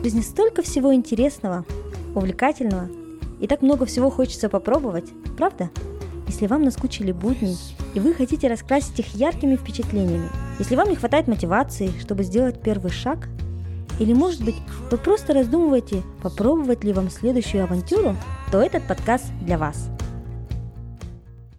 В жизни столько всего интересного, увлекательного, и так много всего хочется попробовать, правда? Если вам наскучили будни, и вы хотите раскрасить их яркими впечатлениями, если вам не хватает мотивации, чтобы сделать первый шаг, или, может быть, вы просто раздумываете, попробовать ли вам следующую авантюру, то этот подкаст для вас.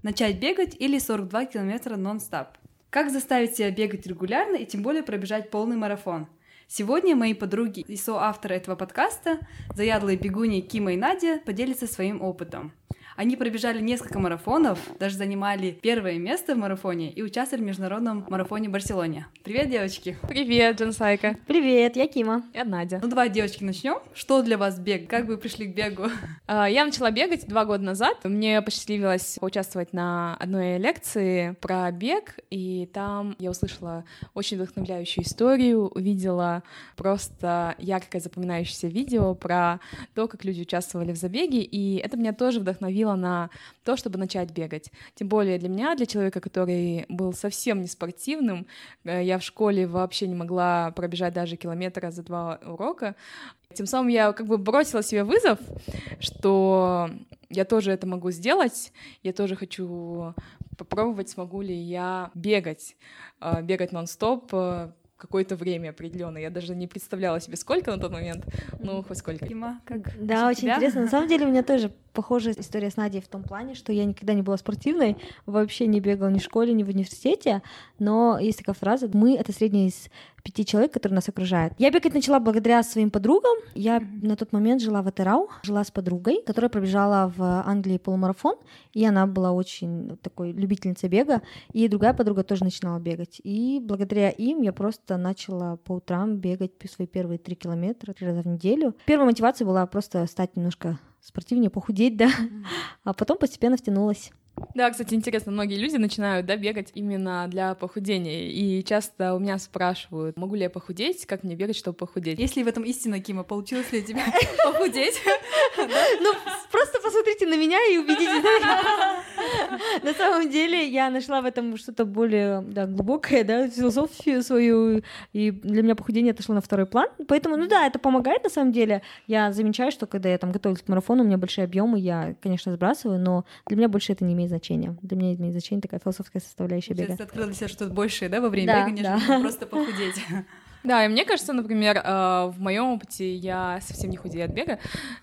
Начать бегать или 42 километра нон-стоп? Как заставить себя бегать регулярно и тем более пробежать полный марафон? Сегодня мои подруги и соавторы этого подкаста, заядлые бегуни Кима и Надя, поделятся своим опытом. Они пробежали несколько марафонов, даже занимали первое место в марафоне и участвовали в международном марафоне в Барселоне. Привет, девочки! Привет, Джансайка! Привет, я Кима. Я Надя. Ну давай, девочки, начнем. Что для вас бег? Как вы пришли к бегу? А, я начала бегать два года назад. Мне посчастливилось поучаствовать на одной лекции про бег, и там я услышала очень вдохновляющую историю, увидела просто яркое запоминающееся видео про то, как люди участвовали в забеге, и это меня тоже вдохновило вдохновила на то, чтобы начать бегать. Тем более для меня, для человека, который был совсем не спортивным, э, я в школе вообще не могла пробежать даже километра за два урока. Тем самым я как бы бросила себе вызов, что я тоже это могу сделать, я тоже хочу попробовать, смогу ли я бегать, э, бегать нон-стоп, э, какое-то время определенное. Я даже не представляла себе, сколько на тот момент, ну, хоть сколько. Дима, как Да, очень тебя? интересно. На самом деле у меня тоже похожая история с Надей в том плане, что я никогда не была спортивной, вообще не бегала ни в школе, ни в университете, но есть такая фраза «мы — это средняя из пяти человек, которые нас окружают». Я бегать начала благодаря своим подругам. Я на тот момент жила в Этерау, жила с подругой, которая пробежала в Англии полумарафон, и она была очень такой любительницей бега, и другая подруга тоже начинала бегать. И благодаря им я просто начала по утрам бегать свои первые три километра три раза в неделю. Первая мотивация была просто стать немножко спортивнее, похудеть, да, а потом постепенно втянулась. Да, кстати, интересно, многие люди начинают, да, бегать именно для похудения, и часто у меня спрашивают, могу ли я похудеть, как мне бегать, чтобы похудеть. Есть ли в этом истина, Кима? Получилось ли у тебя похудеть? Ну, просто посмотрите на меня и убедитесь. На самом деле я нашла в этом что-то более да, глубокое, да, философию свою, и для меня похудение отошло на второй план. Поэтому, ну да, это помогает на самом деле. Я замечаю, что когда я там готовлюсь к марафону, у меня большие объемы, я, конечно, сбрасываю, но для меня больше это не имеет значения. Для меня имеет значение такая философская составляющая бега. Ты открыла для себя что-то большее, да, во время Да, бега, да. нежели просто похудеть. Да, и мне кажется, например, э, в моем опыте я совсем не худею от бега,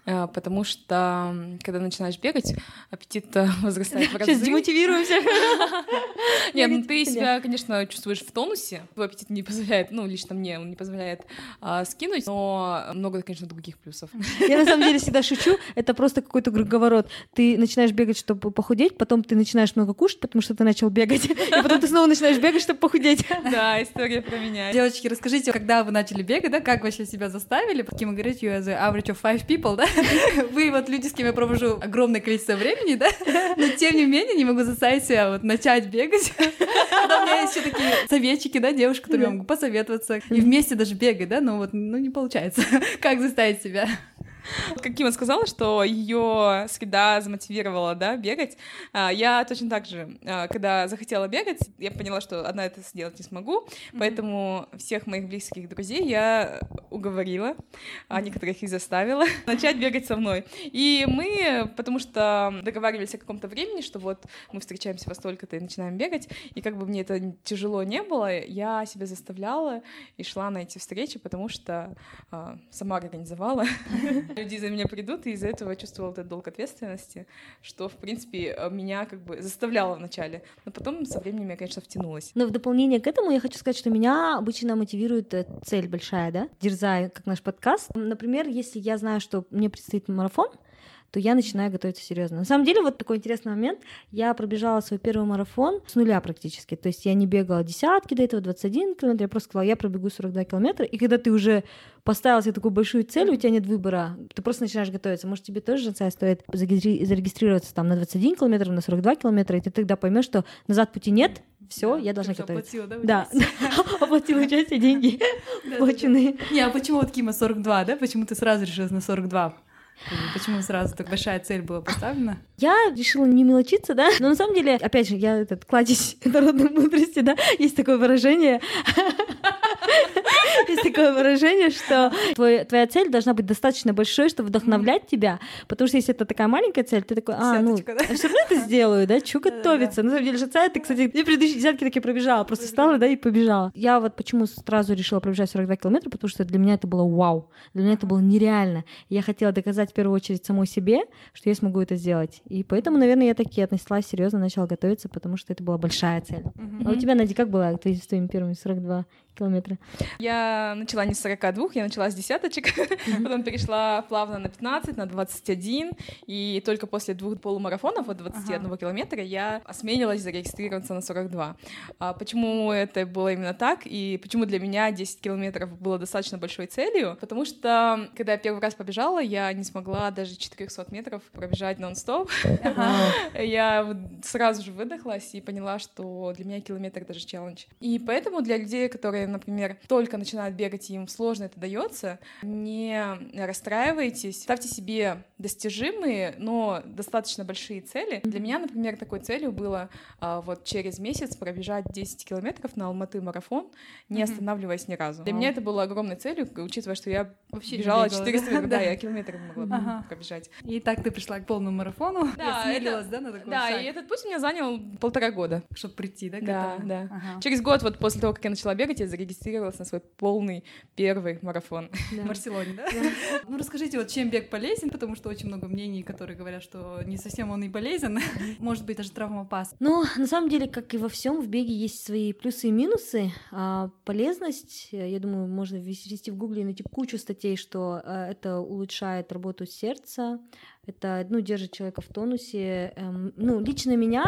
э, потому что когда начинаешь бегать, аппетит э, возрастает в разы. Сейчас демотивируемся. Нет, ну ты себя, конечно, чувствуешь в тонусе. Твой аппетит не позволяет, ну, лично мне, он не позволяет а, скинуть, но много, конечно, других плюсов. Я на самом деле всегда шучу, это просто какой-то круговорот. Ты начинаешь бегать, чтобы похудеть, потом ты начинаешь много кушать, потому что ты начал бегать, и потом ты снова начинаешь бегать, чтобы похудеть. Да, история про меня. Девочки, расскажите, когда вы начали бегать, да, как вообще себя заставили? Кима говорит, you are the average of five people, да? Вы вот люди, с кем я провожу огромное количество времени, да? Но тем не менее не могу заставить себя вот начать бегать. У меня есть еще такие советчики, да, девушки, которые я могу посоветоваться. И вместе даже бегать, да, но вот, ну, не получается. Как заставить себя? Как Кима сказала, что ее среда замотивировала, да, бегать. А, Я точно так же, а, когда захотела бегать, я поняла, что одна это сделать не смогу, поэтому всех моих близких друзей я уговорила, а некоторых и заставила начать бегать со мной. И мы, потому что договаривались о каком-то времени, что вот мы встречаемся во столько-то и начинаем бегать, и как бы мне это тяжело не было, я себя заставляла и шла на эти встречи, потому что а, сама организовала. Люди за меня придут, и из-за этого я чувствовала этот долг ответственности, что, в принципе, э, меня как бы заставляло вначале. Но потом со временем я, конечно, втянулась. Но в дополнение к этому я хочу сказать, что меня обычно мотивирует э, цель большая, да, дерзай, как наш подкаст. Например, если я знаю, что мне предстоит марафон, то я начинаю готовиться серьезно. На самом деле, вот такой интересный момент. Я пробежала свой первый марафон с нуля практически. То есть я не бегала десятки до этого, 21 километров. Я просто сказала, я пробегу 42 километра. И когда ты уже поставил себе такую большую цель, у тебя нет выбора, ты просто начинаешь готовиться. Может, тебе тоже, Жансай, стоит зарегистри- зарегистрироваться там на 21 километров, на 42 километра, и ты тогда поймешь, что назад пути нет, все, я должна готовиться. оплатила, Да, участие? оплатила участие, деньги полученные. Не, а почему вот Кима 42, да? Почему ты сразу решила на 42? Почему сразу так большая цель была поставлена? Я решила не мелочиться, да, но на самом деле, опять же, я этот кладезь народной мудрости, да, есть такое выражение. Есть такое выражение, что твоя цель должна быть достаточно большой, чтобы вдохновлять тебя, потому что если это такая маленькая цель, ты такой, а, ну, все равно это сделаю, да, чу готовиться. На самом деле же цель, ты, кстати, я предыдущие десятки таки пробежала, просто встала, да, и побежала. Я вот почему сразу решила пробежать 42 километра, потому что для меня это было вау, для меня это было нереально. Я хотела доказать в первую очередь самой себе, что я смогу это сделать. И поэтому, наверное, я таки отнеслась серьезно, начала готовиться, потому что это была большая цель. А у тебя, Надя, как было твоими первыми 42 километра? Я начала не с 42, я начала с десяточек, потом перешла плавно на 15, на 21, и только после двух полумарафонов от 21 ага. километра я осмелилась зарегистрироваться на 42. А почему это было именно так, и почему для меня 10 километров было достаточно большой целью? Потому что, когда я первый раз побежала, я не смогла даже 400 метров пробежать нон-стоп. Я сразу же выдохлась и поняла, что для меня километр даже челлендж. И поэтому для людей, которые например, только начинают бегать, и им сложно это дается, не расстраивайтесь, ставьте себе достижимые, но достаточно большие цели. Для меня, например, такой целью было а, вот через месяц пробежать 10 километров на Алматы марафон, не останавливаясь ни разу. Для меня это было огромной целью, учитывая, что я вообще бежала 400 метров, да, я километр могла пробежать. И так ты пришла к полному марафону, да, осмелилась, да, на такой Да, и этот путь у меня занял полтора года. Чтобы прийти, да, к Да, да. Через год вот после того, как я начала бегать, я зарегистрировалась на свой полный первый марафон. Да. В Барселоне, да? да? Ну, расскажите, вот чем бег полезен, потому что очень много мнений, которые говорят, что не совсем он и полезен, может быть, даже травмоопасен. Ну, на самом деле, как и во всем, в беге есть свои плюсы и минусы. А полезность, я думаю, можно ввести в гугле и найти кучу статей, что э, это улучшает работу сердца, это, ну, держит человека в тонусе. Эм, ну, лично меня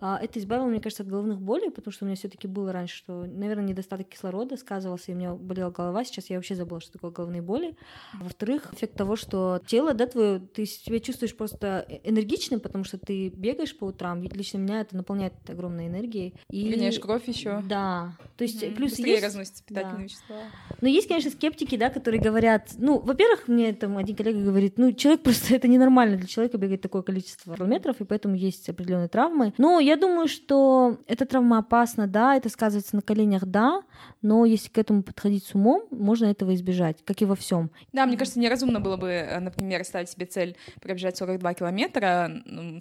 э, это избавило, мне кажется, от головных болей, потому что у меня все таки было раньше, что, наверное, недостаток кислорода сказывался, и у меня болела голова. Сейчас я вообще забыла, что такое головные боли. Во-вторых, эффект того, что тело, да, твое, ты себя чувствуешь просто э, энергичным, потому что ты бегаешь по утрам. Ведь лично меня это наполняет огромной энергией. И... Гоняешь кровь еще. Да. То есть mm-hmm. плюс Быстрее есть... разносятся питательные да. вещества. Но есть, конечно, скептики, да, которые говорят, ну, во-первых, мне там один коллега говорит, ну, человек просто это ненормально нормально для человека бегать такое количество километров, и поэтому есть определенные травмы. Но я думаю, что эта травма опасна, да, это сказывается на коленях, да, но если к этому подходить с умом, можно этого избежать, как и во всем. Да, мне кажется, неразумно было бы, э, например, ставить себе цель пробежать 42 километра,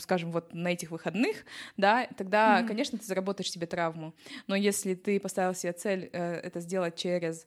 скажем, вот на этих выходных, да, тогда, mm-hmm. конечно, ты заработаешь себе травму. Но если ты поставил себе цель э, это сделать через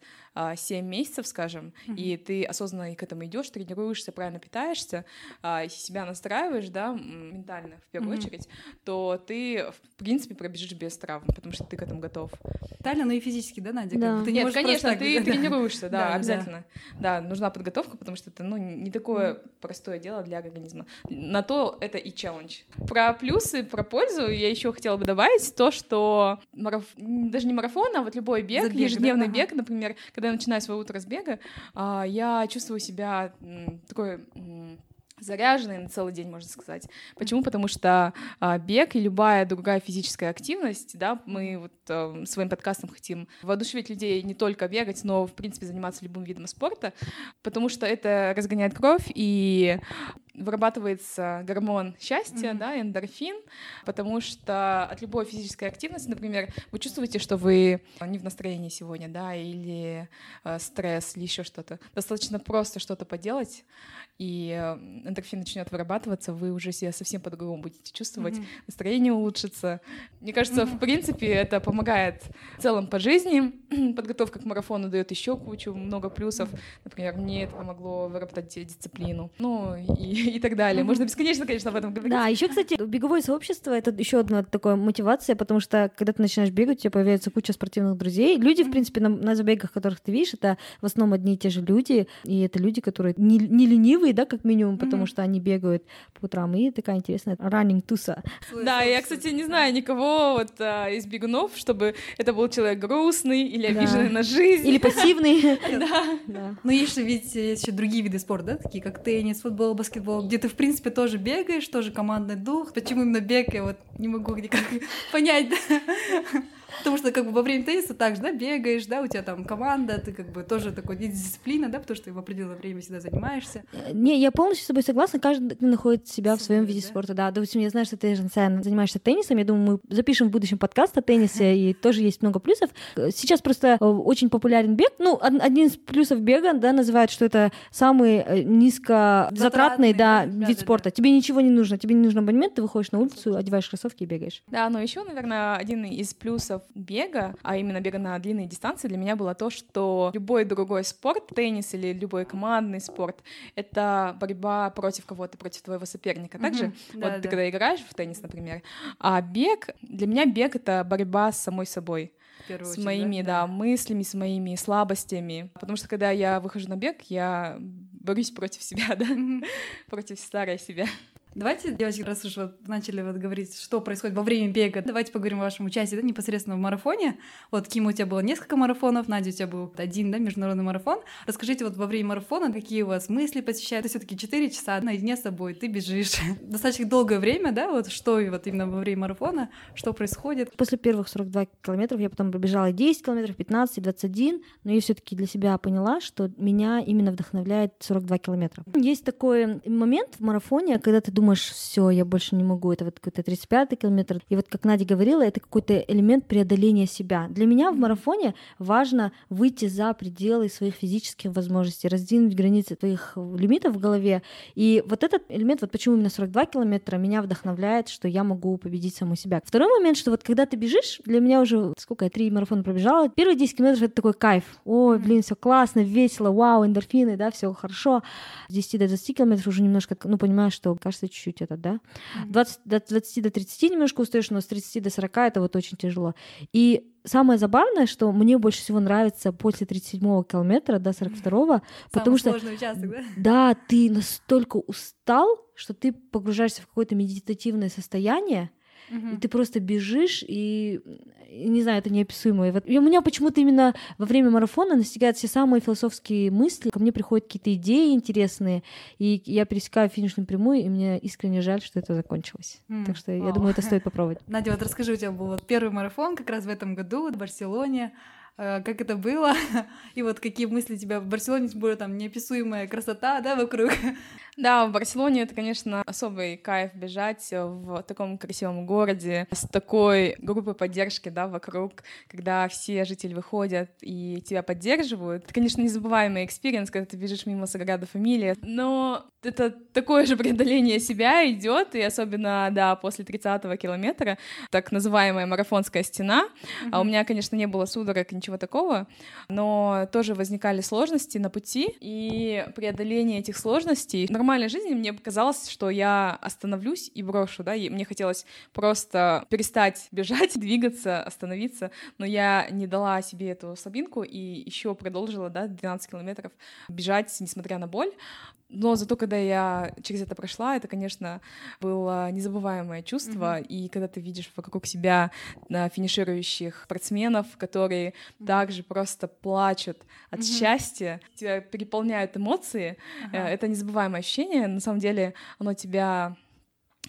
7 месяцев, скажем, mm-hmm. и ты осознанно к этому идешь, тренируешься, правильно питаешься, а, себя настраиваешь, да, ментально в первую mm-hmm. очередь, то ты, в принципе, пробежишь без травм, потому что ты к этому готов. Ментально, но и физически, да, Надя? Да. Ты не Нет, конечно, так, ты да. тренируешься, да, да обязательно. Да. да, нужна подготовка, потому что это, ну, не такое mm-hmm. простое дело для организма. На то это и челлендж. Про плюсы, про пользу я еще хотела бы добавить то, что мараф... даже не марафон, а вот любой бег, Забег, ежедневный да? бег, например, когда я начинаю свое утро с бега, а, я чувствую себя такой заряженный на целый день, можно сказать. Почему? Потому что а, бег и любая другая физическая активность, да, мы вот а, своим подкастом хотим воодушевить людей не только бегать, но, в принципе, заниматься любым видом спорта, потому что это разгоняет кровь и вырабатывается гормон счастья, mm-hmm. да, эндорфин, потому что от любой физической активности, например, вы чувствуете, что вы не в настроении сегодня, да, или э, стресс, или еще что-то. Достаточно просто что-то поделать, и эндорфин начнет вырабатываться, вы уже себя совсем по-другому будете чувствовать, mm-hmm. настроение улучшится. Мне кажется, mm-hmm. в принципе, это помогает в целом по жизни. Подготовка к марафону дает еще кучу, много плюсов. Например, мне это помогло выработать дисциплину. Ну и, и так далее. Можно бесконечно, конечно, об этом говорить. Да, еще, кстати, беговое сообщество это еще одна такая мотивация, потому что когда ты начинаешь бегать, у тебя появляется куча спортивных друзей. Люди, в принципе, на, на забегах, которых ты видишь, это в основном одни и те же люди, и это люди, которые не, не ленивые да, как минимум, потому mm-hmm. что они бегают по утрам. И такая интересная running туса. Да, я, кстати, не знаю никого вот а, из бегунов, чтобы это был человек грустный или обиженный да. на жизнь. Или пассивный. Да. Но есть же ведь есть еще другие виды спорта, да, такие как теннис, футбол, баскетбол, где ты, в принципе, тоже бегаешь, тоже командный дух. Почему именно бег, я вот не могу никак понять. Потому что как бы во время тенниса также, да, бегаешь, да, у тебя там команда, ты как бы тоже такой дисциплина, да, потому что ты в определенное время всегда занимаешься. Э, не, я полностью с тобой согласна, каждый находит себя в своем виде спорта, да. Допустим, я знаю, что ты, Жансая, занимаешься теннисом, я думаю, мы запишем в будущем подкаст о теннисе, и тоже есть много плюсов. Сейчас просто э, очень популярен бег, ну, один из плюсов бега, да, называют, что это самый э, низкозатратный, да, вид спорта. Тебе ничего не нужно, тебе не нужен абонемент, ты выходишь на улицу, одеваешь кроссовки и бегаешь. Да, но еще, наверное, один из плюсов бега, а именно бега на длинные дистанции, для меня было то, что любой другой спорт, теннис или любой командный спорт, это борьба против кого-то, против твоего соперника. Также, mm-hmm. вот да, ты да. когда играешь в теннис, например, а бег, для меня бег — это борьба с самой собой с очередь, моими, да? да, мыслями, с моими слабостями. Потому что когда я выхожу на бег, я борюсь против себя, да, против старой себя. Давайте, девочки, раз уж вот начали вот говорить, что происходит во время бега, давайте поговорим о вашем участии да, непосредственно в марафоне. Вот, Ким, у тебя было несколько марафонов, Надя, у тебя был один, да, международный марафон. Расскажите вот во время марафона, какие у вас мысли посещают. Это все таки 4 часа наедине с собой, ты бежишь. Достаточно долгое время, да, вот что вот именно во время марафона, что происходит. После первых 42 километров я потом пробежала 10 километров, 15, 21, но я все таки для себя поняла, что меня именно вдохновляет 42 километра. Есть такой момент в марафоне, когда ты думаешь, думаешь, все, я больше не могу, это вот какой-то 35 километр. И вот как Надя говорила, это какой-то элемент преодоления себя. Для меня в марафоне важно выйти за пределы своих физических возможностей, раздвинуть границы твоих лимитов в голове. И вот этот элемент, вот почему именно 42 километра, меня вдохновляет, что я могу победить саму себя. Второй момент, что вот когда ты бежишь, для меня уже, сколько я, три марафона пробежала, первые 10 километров это такой кайф. Ой, блин, все классно, весело, вау, эндорфины, да, все хорошо. С 10 до 20 километров уже немножко, ну, понимаю, что, кажется, чуть-чуть это, да. 20, до 20 до 30 немножко устаешь, но с 30 до 40 это вот очень тяжело. И самое забавное, что мне больше всего нравится после 37-го километра до 42-го, потому что... участок, да? Да, ты настолько устал, что ты погружаешься в какое-то медитативное состояние, угу. и ты просто бежишь, и, не знаю, это неописуемо. И у меня почему-то именно во время марафона настигают все самые философские мысли, ко мне приходят какие-то идеи интересные, и я пересекаю финишную прямую, и мне искренне жаль, что это закончилось. Mm. Так что я думаю, это стоит попробовать. Надя, вот расскажи, у тебя был вот первый марафон как раз в этом году в Барселоне. Э, как это было, и вот какие мысли тебя в Барселоне, тем более там неописуемая красота, да, вокруг. Да, в Барселоне это, конечно, особый кайф бежать в таком красивом городе с такой группой поддержки, да, вокруг, когда все жители выходят и тебя поддерживают. Это, конечно, незабываемый experience, когда ты бежишь мимо Саграда Фамилия, но это такое же преодоление себя идет, и особенно, да, после 30-го километра, так называемая марафонская стена. Mm-hmm. А у меня, конечно, не было судорог, ничего такого, но тоже возникали сложности на пути, и преодоление этих сложностей нормальной жизни мне казалось, что я остановлюсь и брошу, да, и мне хотелось просто перестать бежать, двигаться, остановиться, но я не дала себе эту слабинку и еще продолжила, да, 12 километров бежать, несмотря на боль. Но зато, когда я через это прошла, это, конечно, было незабываемое чувство. Mm-hmm. И когда ты видишь вокруг себя на финиширующих спортсменов, которые mm-hmm. также просто плачут от mm-hmm. счастья, тебя переполняют эмоции, uh-huh. это незабываемое ощущение. На самом деле, оно тебя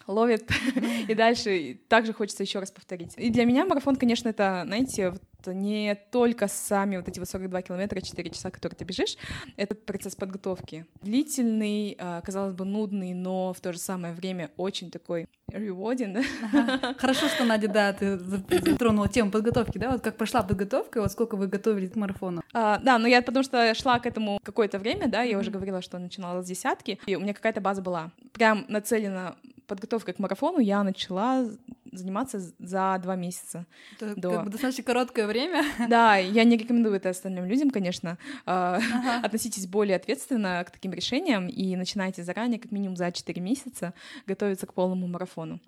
ловит, и дальше также хочется еще раз повторить. И для меня марафон, конечно, это, знаете, вот не только сами вот эти вот 42 километра, 4 часа, которые ты бежишь, это процесс подготовки. Длительный, а, казалось бы, нудный, но в то же самое время очень такой rewarding. Ага. Хорошо, что, Надя, да, ты затронула тему подготовки, да, вот как прошла подготовка, вот сколько вы готовились к марафону? А, да, но я потому что шла к этому какое-то время, да, я уже говорила, что начинала с десятки, и у меня какая-то база была. Прям нацелена подготовкой к марафону я начала заниматься за два месяца. Это до... как бы достаточно короткое время. Да, я не рекомендую это остальным людям, конечно. А, ага. Относитесь более ответственно к таким решениям и начинайте заранее, как минимум за 4 месяца, готовиться к полному марафону.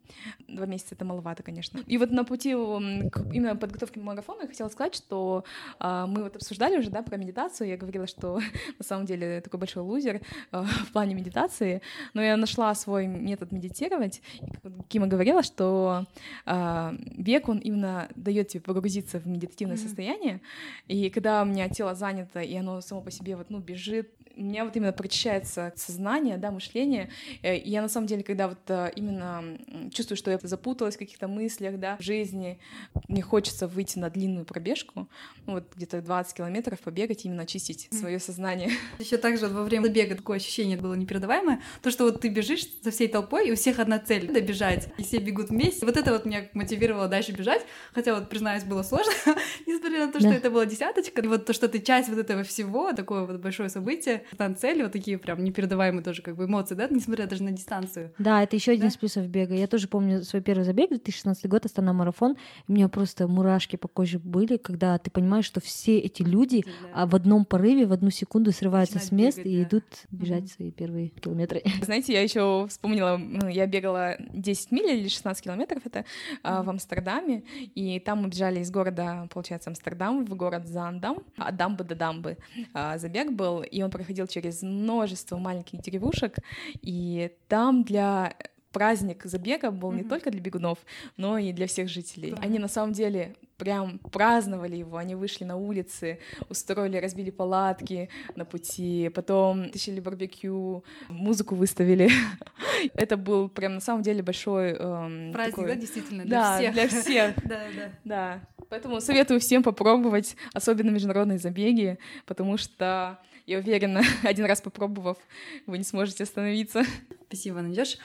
Два месяца — это маловато, конечно. И вот на пути к именно подготовки к марафону я хотела сказать, что а, мы вот обсуждали уже, да, про медитацию. Я говорила, что на самом деле такой большой лузер а, в плане медитации, но я нашла свой метод медитировать. И, Кима говорила, что э, бег, он именно дает тебе погрузиться в медитативное mm-hmm. состояние, и когда у меня тело занято, и оно само по себе вот, ну, бежит, у меня вот именно прочищается сознание, да, мышление. Э, и я на самом деле, когда вот э, именно чувствую, что я запуталась в каких-то мыслях, да, в жизни, мне хочется выйти на длинную пробежку, ну, вот где-то 20 километров побегать, именно очистить свое сознание. Еще также во время бега такое ощущение было непередаваемое, то, что вот ты бежишь со всей толпой, и у всех одна цель — добежать, и все бегут вместе. Вот это вот меня мотивировало дальше бежать, хотя вот, признаюсь, было сложно, несмотря на то, что да. это была десяточка, и вот то, что ты часть вот этого всего, такое вот большое событие, цели, вот такие прям непередаваемые тоже как бы эмоции, да, несмотря даже на дистанцию. Да, это еще один из плюсов бега. Я тоже помню свой первый забег, 2016 год, Астана марафон. У меня просто мурашки по коже были, когда ты понимаешь, что все эти люди да. в одном порыве, в одну секунду срываются Начинают с мест бегать, и да. идут бежать mm-hmm. свои первые километры. Знаете, я еще вспомнила, ну, я бегала 10 миль или 16 километров, это mm-hmm. в Амстердаме, и там мы бежали из города, получается, Амстердам в город Зандам, от дамбы до дамбы. А, забег был, и он проходил через множество маленьких деревушек, и там для праздник забега был mm-hmm. не только для бегунов, но и для всех жителей. Да. Они на самом деле прям праздновали его, они вышли на улицы, устроили, разбили палатки на пути, потом тащили барбекю, музыку выставили. Это был прям на самом деле большой эм, праздник, такой... да, действительно, для да, всех. для всех. да, да. Да. Поэтому советую всем попробовать, особенно международные забеги, потому что я уверена, один раз попробовав, вы не сможете остановиться. Спасибо, Надежь.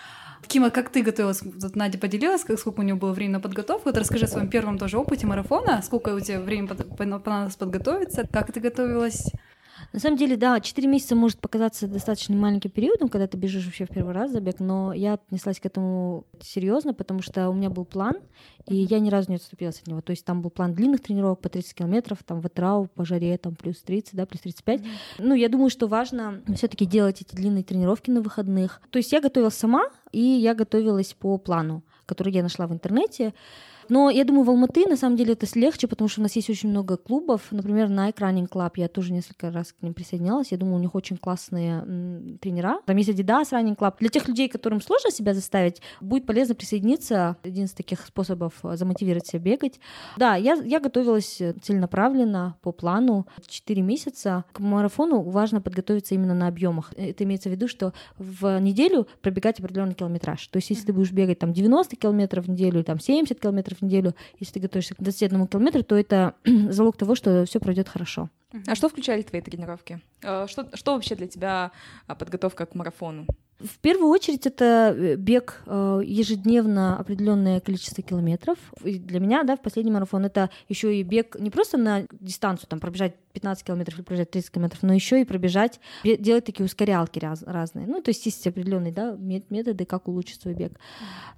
Кима, как ты готовилась? Вот Надя поделилась, как, сколько у нее было времени на подготовку. Вот расскажи о своем первом тоже опыте марафона. Сколько у тебя времени понадобилось подготовиться? Как ты готовилась? На самом деле, да, 4 месяца может показаться достаточно маленьким периодом, когда ты бежишь вообще в первый раз забег, но я отнеслась к этому серьезно, потому что у меня был план, и я ни разу не отступилась от него. То есть там был план длинных тренировок по 30 километров, там в Атрау, по жаре, там плюс 30, да, плюс 35. Mm-hmm. Ну, я думаю, что важно все таки делать эти длинные тренировки на выходных. То есть я готовилась сама, и я готовилась по плану, который я нашла в интернете. Но я думаю, в Алматы на самом деле это легче, потому что у нас есть очень много клубов. Например, Nike Running Club, я тоже несколько раз к ним присоединялась. Я думаю, у них очень классные м, тренера. Там есть Adidas Running Club. Для тех людей, которым сложно себя заставить, будет полезно присоединиться. Один из таких способов замотивировать себя бегать. Да, я, я готовилась целенаправленно, по плану. Четыре месяца. К марафону важно подготовиться именно на объемах. Это имеется в виду, что в неделю пробегать определенный километраж. То есть, если ты будешь бегать там 90 километров в неделю, там 70 километров в неделю, если ты готовишься к 21 километру, то это залог того, что все пройдет хорошо. А что включали твои тренировки? Э, что, что вообще для тебя а, подготовка к марафону? В первую очередь это э, бег э, ежедневно определенное количество километров. И для меня, да, в последний марафон это еще и бег не просто на дистанцию, там пробежать 15 километров или пробежать 30 километров, но еще и пробежать, делать такие ускорялки раз, разные. Ну, то есть есть определенные да, методы, как улучшить свой бег.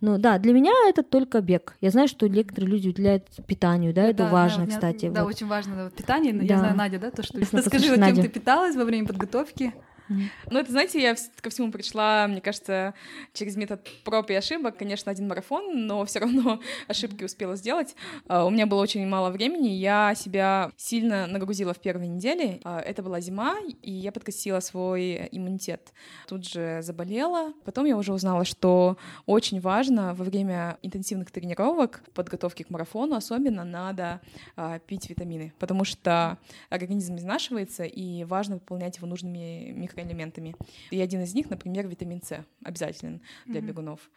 Но да, для меня это только бег. Я знаю, что некоторые люди уделяют питанию, да, это да, важно, да, кстати. Да, вот. очень важно питание. Да. Я знаю, Надя, да, то, что... Расскажи, вот, чем ты питалась во время подготовки? Ну, это, знаете, я ко всему пришла, мне кажется, через метод проб и ошибок. Конечно, один марафон, но все равно ошибки успела сделать. А, у меня было очень мало времени, я себя сильно нагрузила в первой неделе. А, это была зима, и я подкосила свой иммунитет. Тут же заболела. Потом я уже узнала, что очень важно во время интенсивных тренировок, подготовки к марафону особенно, надо а, пить витамины, потому что организм изнашивается, и важно выполнять его нужными микро микроэлементами. И один из них, например, витамин С, обязателен для mm-hmm. бегунов.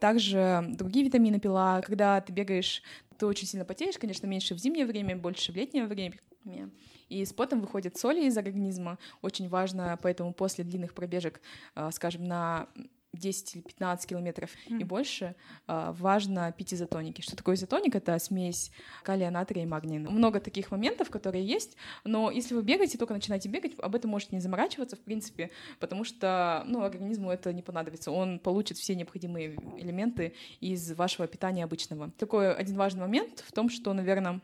Также другие витамины пила. Когда ты бегаешь, ты очень сильно потеешь, конечно, меньше в зимнее время, больше в летнее время. И с потом выходят соли из организма. Очень важно, поэтому после длинных пробежек, а, скажем, на 10 или 15 километров mm. и больше, а, важно пить изотоники. Что такое изотоник? Это смесь калия, натрия и магния. Много таких моментов, которые есть, но если вы бегаете, только начинаете бегать, об этом можете не заморачиваться, в принципе, потому что ну, организму это не понадобится. Он получит все необходимые элементы из вашего питания обычного. Такой один важный момент в том, что, наверное,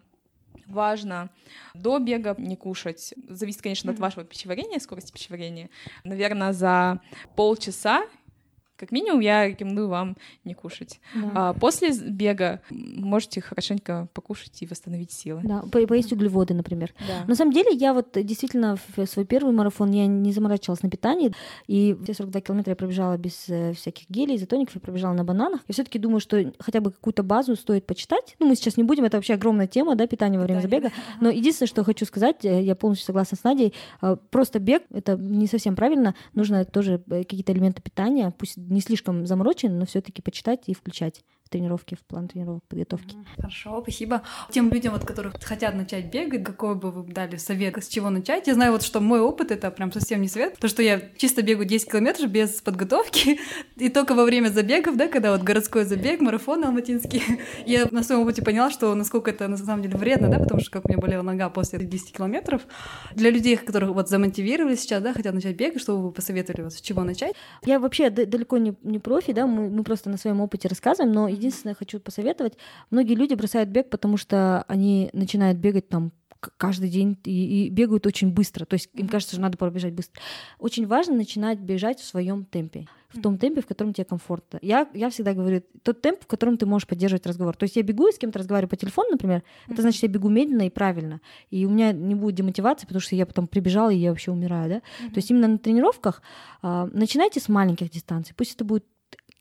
важно до бега не кушать. Зависит, конечно, от вашего пищеварения, скорости пищеварения. Наверное, за полчаса как минимум я рекомендую вам не кушать. Да. А после бега можете хорошенько покушать и восстановить силы. Да, по- поесть углеводы, например. Да. На самом деле, я вот действительно в свой первый марафон я не заморачивалась на питании, и все 42 километра я пробежала без э, всяких гелей, изотоников, я пробежала на бананах. Я все таки думаю, что хотя бы какую-то базу стоит почитать. Ну, мы сейчас не будем, это вообще огромная тема, да, питание во время Питание, забега. Но единственное, что хочу сказать, э, я полностью согласна с Надей, э, просто бег — это не совсем правильно, нужно тоже какие-то элементы питания, пусть не слишком замороченные, но все таки почитать и включать тренировки, в план тренировок, подготовки. Хорошо, спасибо. Тем людям, вот, которые хотят начать бегать, какой бы вы дали совет, с чего начать? Я знаю вот, что мой опыт — это прям совсем не совет, потому что я чисто бегаю 10 километров без подготовки, и только во время забегов, да, когда вот городской забег, марафон алматинский, я на своем опыте поняла, что насколько это на самом деле вредно, да, потому что как у меня болела нога после 10 километров. Для людей, которые вот замотивировались сейчас, да, хотят начать бегать, что вы посоветовали, вот с чего начать? Я вообще далеко не, не профи, да, мы, мы просто на своем опыте рассказываем, но единственное хочу посоветовать, многие люди бросают бег, потому что они начинают бегать там каждый день и, и бегают очень быстро, то есть им кажется, что надо пробежать быстро. Очень важно начинать бежать в своем темпе, в том темпе, в котором тебе комфортно. Я, я всегда говорю, тот темп, в котором ты можешь поддерживать разговор. То есть я бегу и с кем-то разговариваю по телефону, например, это значит, я бегу медленно и правильно. И у меня не будет демотивации, потому что я потом прибежала, и я вообще умираю, да. То есть именно на тренировках а, начинайте с маленьких дистанций. Пусть это будет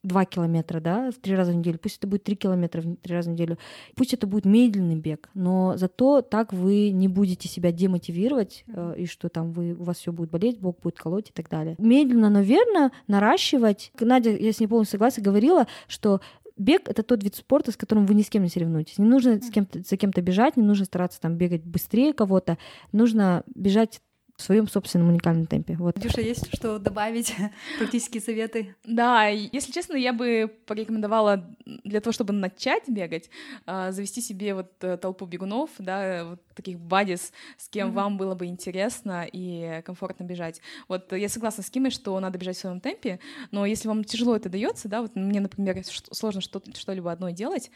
2 километра, да, три раза в неделю, пусть это будет 3 километра в три раза в неделю, пусть это будет медленный бег, но зато так вы не будете себя демотивировать, э, и что там вы, у вас все будет болеть, бок будет колоть и так далее. Медленно, но верно наращивать. Надя, я с ней полностью согласна, говорила, что бег это тот вид спорта, с которым вы ни с кем не соревнуетесь. Не нужно с кем-то, за кем-то бежать, не нужно стараться там бегать быстрее кого-то. Нужно бежать в своем собственном уникальном темпе. Вот. Дюша, есть что добавить? Практические советы? Да, если честно, я бы порекомендовала для того, чтобы начать бегать, а, завести себе вот э, толпу бегунов, да, вот таких бадис, с кем Мгм. вам было бы интересно и комфортно бежать. Вот я согласна с Кимой, что надо бежать в своем темпе, но если вам тяжело это дается, да, вот мне, например, сложно что- что-либо одно делать,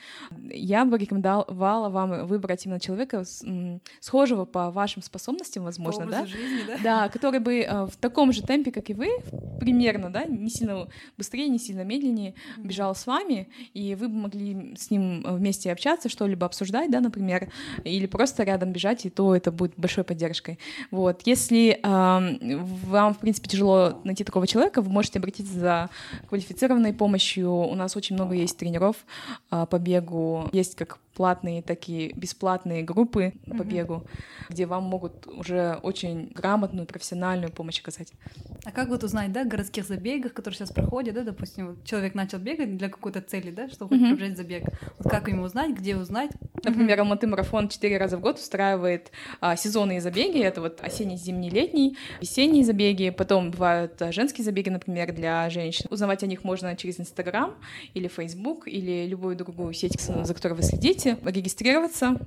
я бы рекомендовала вам выбрать именно человека схожего по вашим способностям, возможно, По да, образу жизни, да? да, который бы э, в таком же темпе, как и вы, примерно, да, не сильно быстрее, не сильно медленнее, бежал с вами, и вы бы могли с ним э, вместе общаться, что-либо обсуждать, да, например, или просто рядом бежать, и то это будет большой поддержкой. Вот, если вам, в принципе, тяжело найти такого человека, вы можете обратиться за квалифицированной помощью. У нас очень много есть тренеров э, по бегу, есть как платные, так и бесплатные группы по бегу, где вам могут уже очень грамотную, профессиональную помощь оказать. А как вот узнать, да, городских забегах, которые сейчас проходят, да, допустим, человек начал бегать для какой-то цели, да, чтобы Мгм. пробежать забег. Вот как ему узнать, где узнать? Например, Алматы марафон четыре раза в год устраивает а, сезонные забеги. Это вот осенний, зимний, летний, весенние забеги. Потом бывают а, женские забеги, например, для женщин. Узнавать о них можно через Инстаграм или Фейсбук или любую другую сеть, за которой вы следите. Регистрироваться.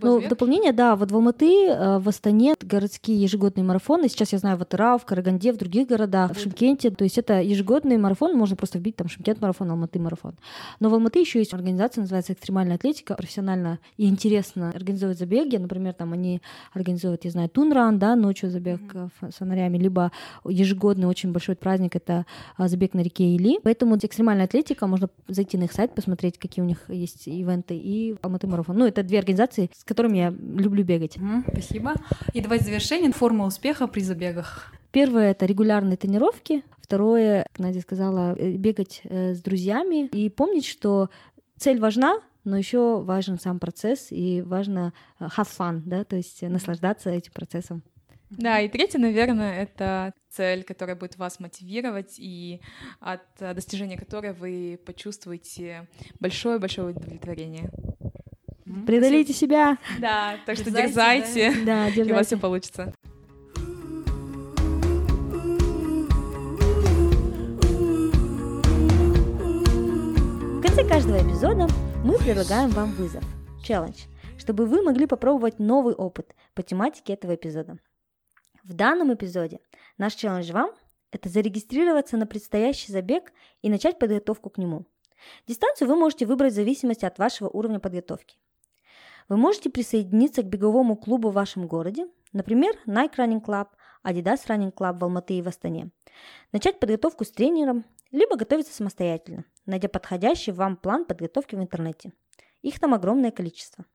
Ну, в дополнение, да, вот в Алматы, э, в Астане городские ежегодные марафоны. Сейчас я знаю в Атырау, в Караганде, в других городах, в Шымкенте. То есть это ежегодный марафон, можно просто вбить там Шымкент марафон, Алматы марафон. Но в Алматы еще есть организация, называется экстремальная атлетика, профессионально и интересно организуют забеги. Например, там они организуют, я знаю, Тунран, да, ночью забег э, ф- с фонарями, либо ежегодный очень большой праздник, это а, забег на реке Или. Поэтому экстремальная атлетика, можно зайти на их сайт, посмотреть, какие у них есть ивенты, и Алматы марафон. Ну, это две организации, с которыми я люблю бегать. Спасибо. И давайте завершение форма успеха при забегах. Первое это регулярные тренировки. Второе, Надя сказала, э, бегать э, с друзьями и помнить, что цель важна, но еще важен сам процесс и важно э, have fun, да, то есть наслаждаться этим процессом. Да, и третье, наверное, это цель, которая будет вас мотивировать и от достижения которой вы почувствуете большое-большое удовлетворение. Преодолейте себя, Да, так что Дерзайте, дерзайте, да, и у вас все получится. В конце каждого эпизода мы предлагаем вам вызов, челлендж, чтобы вы могли попробовать новый опыт по тематике этого эпизода. В данном эпизоде наш челлендж вам – это зарегистрироваться на предстоящий забег и начать подготовку к нему. Дистанцию вы можете выбрать в зависимости от вашего уровня подготовки. Вы можете присоединиться к беговому клубу в вашем городе, например, Nike Running Club, Adidas Running Club в Алматы и в Астане. Начать подготовку с тренером либо готовиться самостоятельно, найдя подходящий вам план подготовки в интернете. Их там огромное количество.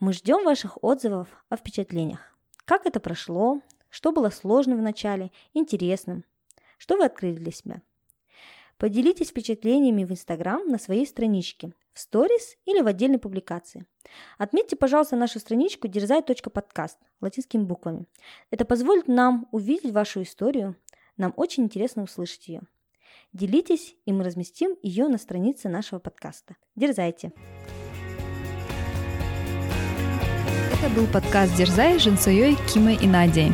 Мы ждем ваших отзывов о впечатлениях. Как это прошло, что было сложным в начале, интересным, что вы открыли для себя. Поделитесь впечатлениями в Инстаграм на своей страничке, сторис или в отдельной публикации. Отметьте, пожалуйста, нашу страничку дерзай.подкаст латинскими буквами. Это позволит нам увидеть вашу историю. Нам очень интересно услышать ее. Делитесь, и мы разместим ее на странице нашего подкаста. Дерзайте! Это был подкаст «Дерзай» Женсуей, Кимой и Надей.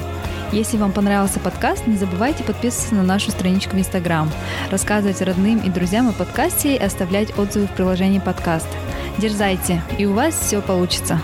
Если вам понравился подкаст, не забывайте подписываться на нашу страничку в Инстаграм, рассказывать родным и друзьям о подкасте и оставлять отзывы в приложении подкаст. Дерзайте, и у вас все получится.